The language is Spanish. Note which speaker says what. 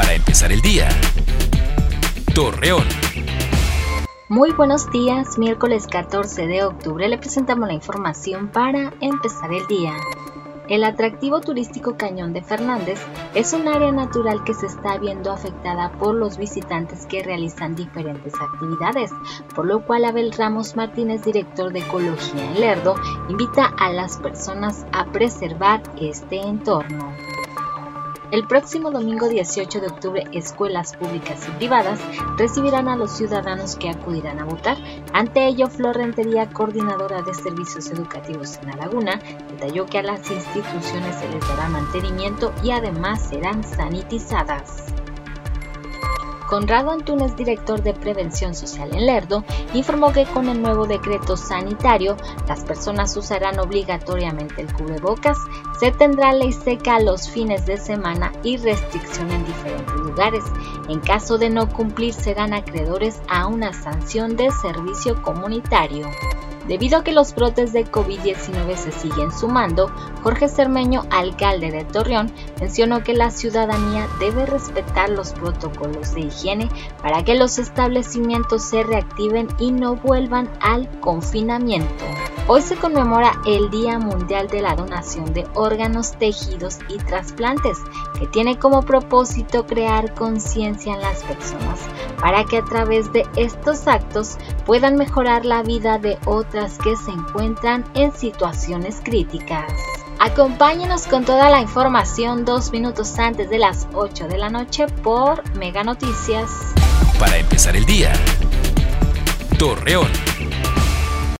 Speaker 1: Para empezar el día. Torreón.
Speaker 2: Muy buenos días, miércoles 14 de octubre le presentamos la información para empezar el día. El atractivo turístico Cañón de Fernández es un área natural que se está viendo afectada por los visitantes que realizan diferentes actividades, por lo cual Abel Ramos Martínez, director de Ecología en Lerdo, invita a las personas a preservar este entorno. El próximo domingo 18 de octubre, escuelas públicas y privadas recibirán a los ciudadanos que acudirán a votar. Ante ello, Flor Rentería, coordinadora de servicios educativos en La Laguna, detalló que a las instituciones se les dará mantenimiento y además serán sanitizadas. Conrado Antunes, director de Prevención Social en Lerdo, informó que con el nuevo decreto sanitario, las personas usarán obligatoriamente el cubrebocas, se tendrá ley seca los fines de semana y restricción en diferentes lugares. En caso de no cumplir, serán acreedores a una sanción de servicio comunitario. Debido a que los brotes de COVID-19 se siguen sumando, Jorge Cermeño, alcalde de Torreón, mencionó que la ciudadanía debe respetar los protocolos de higiene para que los establecimientos se reactiven y no vuelvan al confinamiento. Hoy se conmemora el Día Mundial de la Donación de Órganos, Tejidos y Trasplantes, que tiene como propósito crear conciencia en las personas para que a través de estos actos puedan mejorar la vida de otras que se encuentran en situaciones críticas. Acompáñenos con toda la información dos minutos antes de las 8 de la noche por Mega Noticias.
Speaker 1: Para empezar el día. Torreón.